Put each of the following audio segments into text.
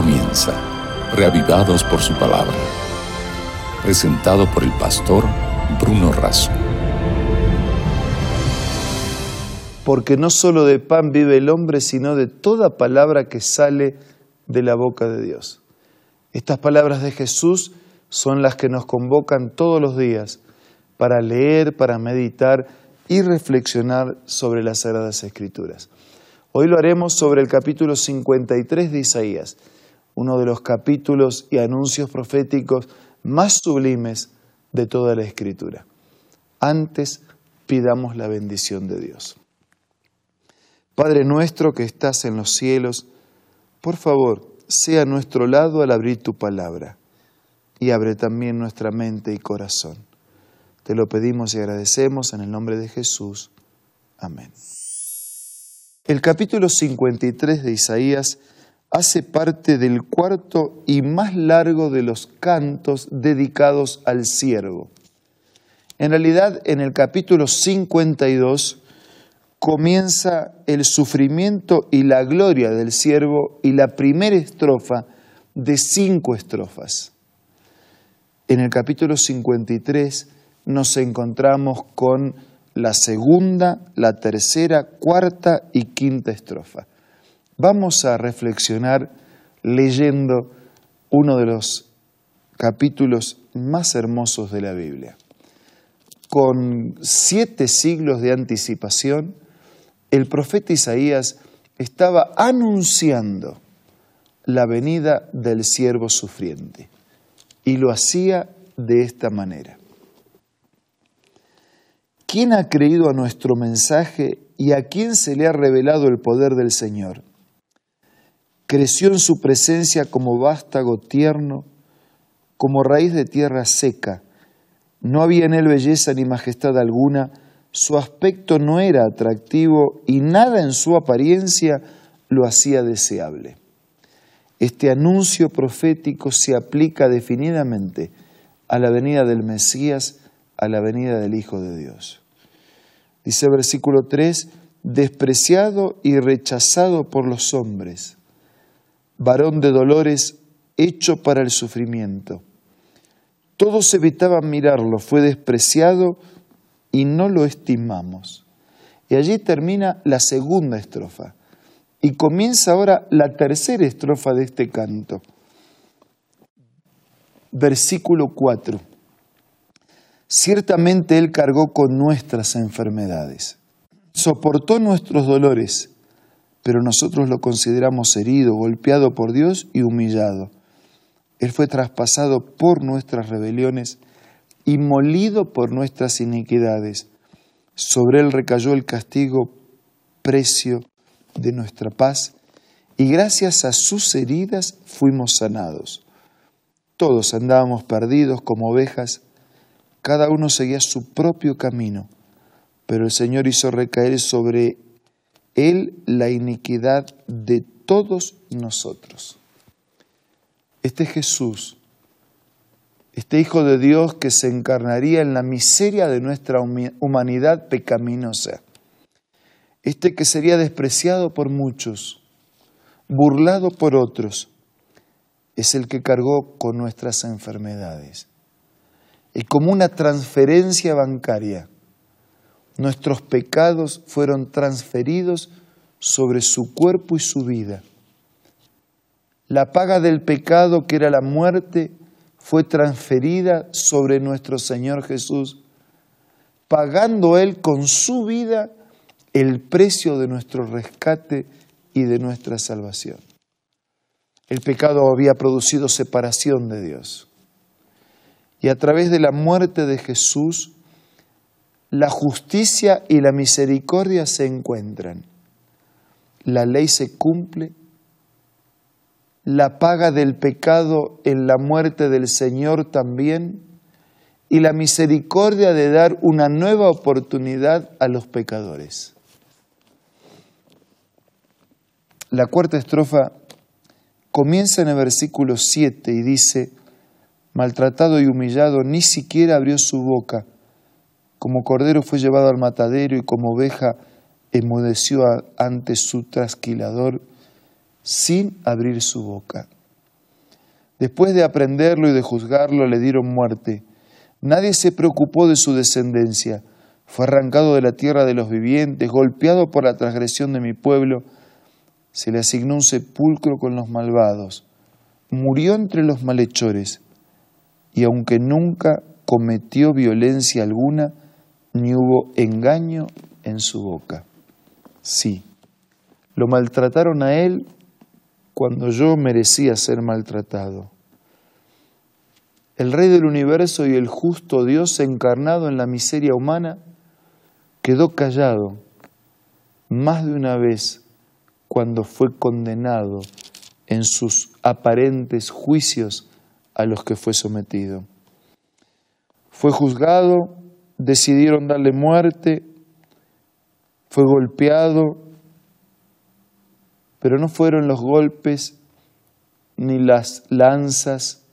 comienza, reavivados por su palabra. Presentado por el pastor Bruno Razo. Porque no solo de pan vive el hombre, sino de toda palabra que sale de la boca de Dios. Estas palabras de Jesús son las que nos convocan todos los días para leer, para meditar y reflexionar sobre las Sagradas Escrituras. Hoy lo haremos sobre el capítulo 53 de Isaías, uno de los capítulos y anuncios proféticos más sublimes de toda la Escritura. Antes pidamos la bendición de Dios. Padre nuestro que estás en los cielos, por favor, sea nuestro lado al abrir tu palabra y abre también nuestra mente y corazón. Te lo pedimos y agradecemos en el nombre de Jesús. Amén. El capítulo 53 de Isaías hace parte del cuarto y más largo de los cantos dedicados al siervo. En realidad, en el capítulo 52 comienza el sufrimiento y la gloria del siervo y la primera estrofa de cinco estrofas. En el capítulo 53 nos encontramos con la segunda, la tercera, cuarta y quinta estrofa. Vamos a reflexionar leyendo uno de los capítulos más hermosos de la Biblia. Con siete siglos de anticipación, el profeta Isaías estaba anunciando la venida del siervo sufriente y lo hacía de esta manera. ¿Quién ha creído a nuestro mensaje y a quién se le ha revelado el poder del Señor? Creció en su presencia como vástago tierno, como raíz de tierra seca. No había en él belleza ni majestad alguna, su aspecto no era atractivo y nada en su apariencia lo hacía deseable. Este anuncio profético se aplica definidamente a la venida del Mesías, a la venida del Hijo de Dios. Dice el versículo 3, despreciado y rechazado por los hombres, varón de dolores, hecho para el sufrimiento. Todos evitaban mirarlo, fue despreciado y no lo estimamos. Y allí termina la segunda estrofa. Y comienza ahora la tercera estrofa de este canto. Versículo 4. Ciertamente Él cargó con nuestras enfermedades, soportó nuestros dolores, pero nosotros lo consideramos herido, golpeado por Dios y humillado. Él fue traspasado por nuestras rebeliones y molido por nuestras iniquidades. Sobre él recayó el castigo, precio de nuestra paz, y gracias a sus heridas fuimos sanados. Todos andábamos perdidos como ovejas, cada uno seguía su propio camino, pero el Señor hizo recaer sobre él la iniquidad de todos nosotros. Este Jesús este Hijo de Dios que se encarnaría en la miseria de nuestra humanidad pecaminosa, este que sería despreciado por muchos, burlado por otros, es el que cargó con nuestras enfermedades. Y como una transferencia bancaria, nuestros pecados fueron transferidos sobre su cuerpo y su vida. La paga del pecado, que era la muerte, fue transferida sobre nuestro Señor Jesús, pagando Él con su vida el precio de nuestro rescate y de nuestra salvación. El pecado había producido separación de Dios. Y a través de la muerte de Jesús, la justicia y la misericordia se encuentran. La ley se cumple la paga del pecado en la muerte del Señor también y la misericordia de dar una nueva oportunidad a los pecadores. La cuarta estrofa comienza en el versículo 7 y dice, maltratado y humillado, ni siquiera abrió su boca, como cordero fue llevado al matadero y como oveja emudeció ante su trasquilador sin abrir su boca. Después de aprenderlo y de juzgarlo, le dieron muerte. Nadie se preocupó de su descendencia. Fue arrancado de la tierra de los vivientes, golpeado por la transgresión de mi pueblo. Se le asignó un sepulcro con los malvados. Murió entre los malhechores. Y aunque nunca cometió violencia alguna, ni hubo engaño en su boca. Sí, lo maltrataron a él cuando yo merecía ser maltratado. El Rey del universo y el justo Dios encarnado en la miseria humana quedó callado más de una vez cuando fue condenado en sus aparentes juicios a los que fue sometido. Fue juzgado, decidieron darle muerte, fue golpeado, pero no fueron los golpes, ni las lanzas,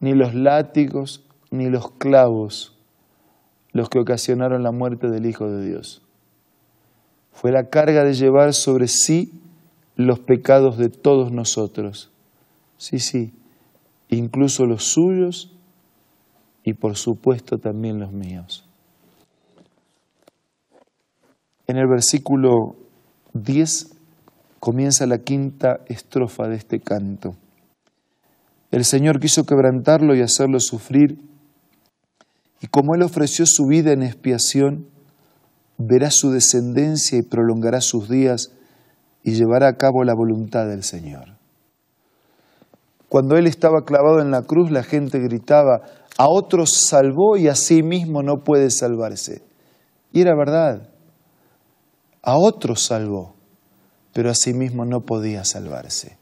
ni los látigos, ni los clavos los que ocasionaron la muerte del Hijo de Dios. Fue la carga de llevar sobre sí los pecados de todos nosotros. Sí, sí, incluso los suyos y por supuesto también los míos. En el versículo 10 comienza la quinta estrofa de este canto. El Señor quiso quebrantarlo y hacerlo sufrir, y como Él ofreció su vida en expiación, verá su descendencia y prolongará sus días y llevará a cabo la voluntad del Señor. Cuando Él estaba clavado en la cruz, la gente gritaba, a otros salvó y a sí mismo no puede salvarse. Y era verdad, a otros salvó pero a sí mismo no podía salvarse.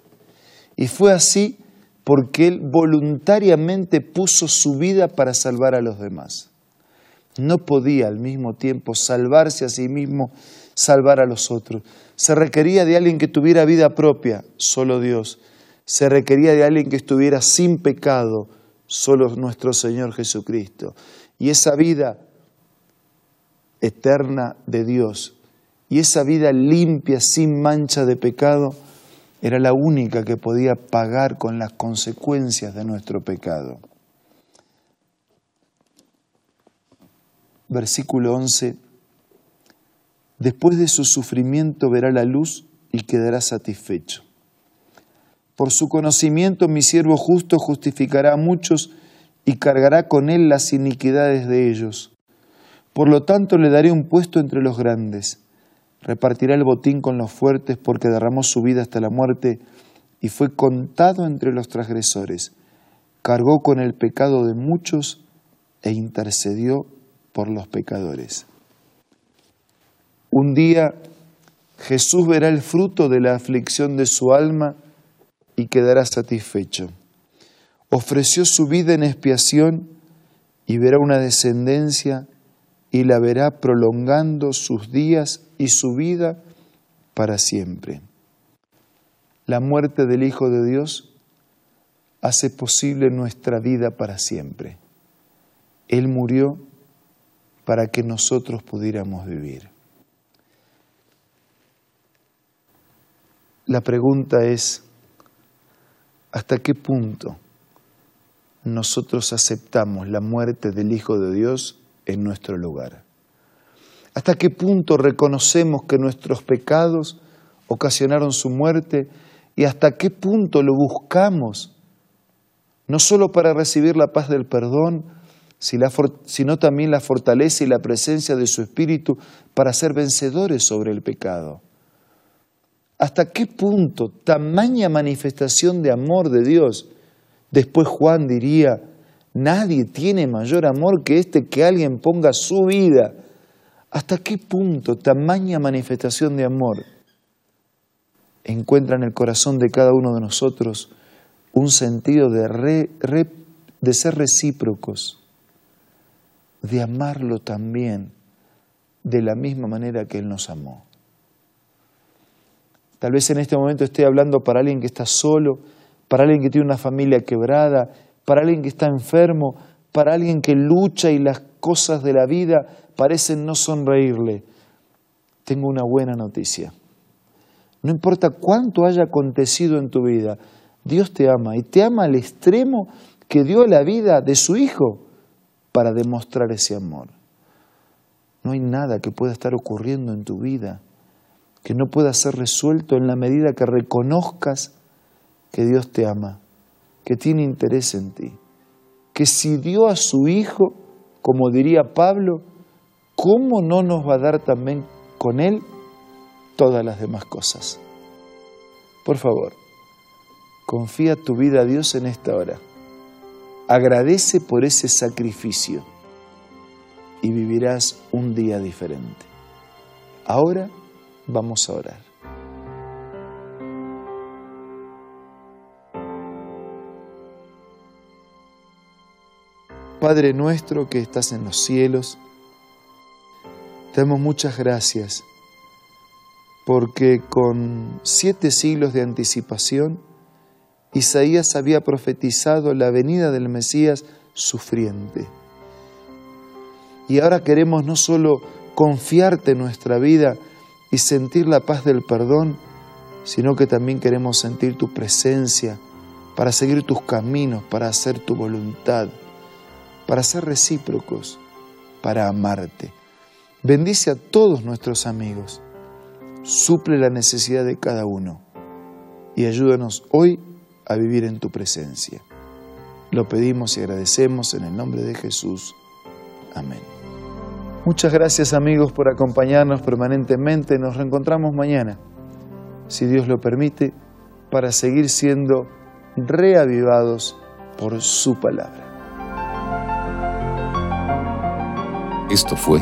Y fue así porque él voluntariamente puso su vida para salvar a los demás. No podía al mismo tiempo salvarse a sí mismo, salvar a los otros. Se requería de alguien que tuviera vida propia, solo Dios. Se requería de alguien que estuviera sin pecado, solo nuestro Señor Jesucristo. Y esa vida eterna de Dios y esa vida limpia, sin mancha de pecado, era la única que podía pagar con las consecuencias de nuestro pecado. Versículo 11. Después de su sufrimiento verá la luz y quedará satisfecho. Por su conocimiento mi siervo justo justificará a muchos y cargará con él las iniquidades de ellos. Por lo tanto le daré un puesto entre los grandes repartirá el botín con los fuertes porque derramó su vida hasta la muerte y fue contado entre los transgresores. Cargó con el pecado de muchos e intercedió por los pecadores. Un día Jesús verá el fruto de la aflicción de su alma y quedará satisfecho. Ofreció su vida en expiación y verá una descendencia y la verá prolongando sus días y su vida para siempre. La muerte del Hijo de Dios hace posible nuestra vida para siempre. Él murió para que nosotros pudiéramos vivir. La pregunta es, ¿hasta qué punto nosotros aceptamos la muerte del Hijo de Dios en nuestro lugar? ¿Hasta qué punto reconocemos que nuestros pecados ocasionaron su muerte y hasta qué punto lo buscamos? No solo para recibir la paz del perdón, sino también la fortaleza y la presencia de su Espíritu para ser vencedores sobre el pecado. ¿Hasta qué punto tamaña manifestación de amor de Dios? Después Juan diría, Nadie tiene mayor amor que este que alguien ponga su vida. ¿Hasta qué punto tamaña manifestación de amor encuentra en el corazón de cada uno de nosotros un sentido de, de ser recíprocos, de amarlo también de la misma manera que Él nos amó? Tal vez en este momento esté hablando para alguien que está solo, para alguien que tiene una familia quebrada, para alguien que está enfermo, para alguien que lucha y las cosas de la vida parecen no sonreírle. Tengo una buena noticia. No importa cuánto haya acontecido en tu vida, Dios te ama y te ama al extremo que dio la vida de su Hijo para demostrar ese amor. No hay nada que pueda estar ocurriendo en tu vida que no pueda ser resuelto en la medida que reconozcas que Dios te ama, que tiene interés en ti, que si dio a su Hijo, como diría Pablo, ¿cómo no nos va a dar también con Él todas las demás cosas? Por favor, confía tu vida a Dios en esta hora. Agradece por ese sacrificio y vivirás un día diferente. Ahora vamos a orar. Padre nuestro que estás en los cielos, te damos muchas gracias porque con siete siglos de anticipación, Isaías había profetizado la venida del Mesías sufriente. Y ahora queremos no solo confiarte en nuestra vida y sentir la paz del perdón, sino que también queremos sentir tu presencia para seguir tus caminos, para hacer tu voluntad, para ser recíprocos, para amarte. Bendice a todos nuestros amigos, suple la necesidad de cada uno y ayúdanos hoy a vivir en tu presencia. Lo pedimos y agradecemos en el nombre de Jesús. Amén. Muchas gracias amigos por acompañarnos permanentemente. Nos reencontramos mañana, si Dios lo permite, para seguir siendo reavivados por su palabra. Esto fue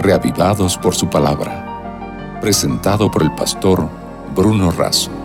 Reavivados por su palabra, presentado por el pastor Bruno Razo.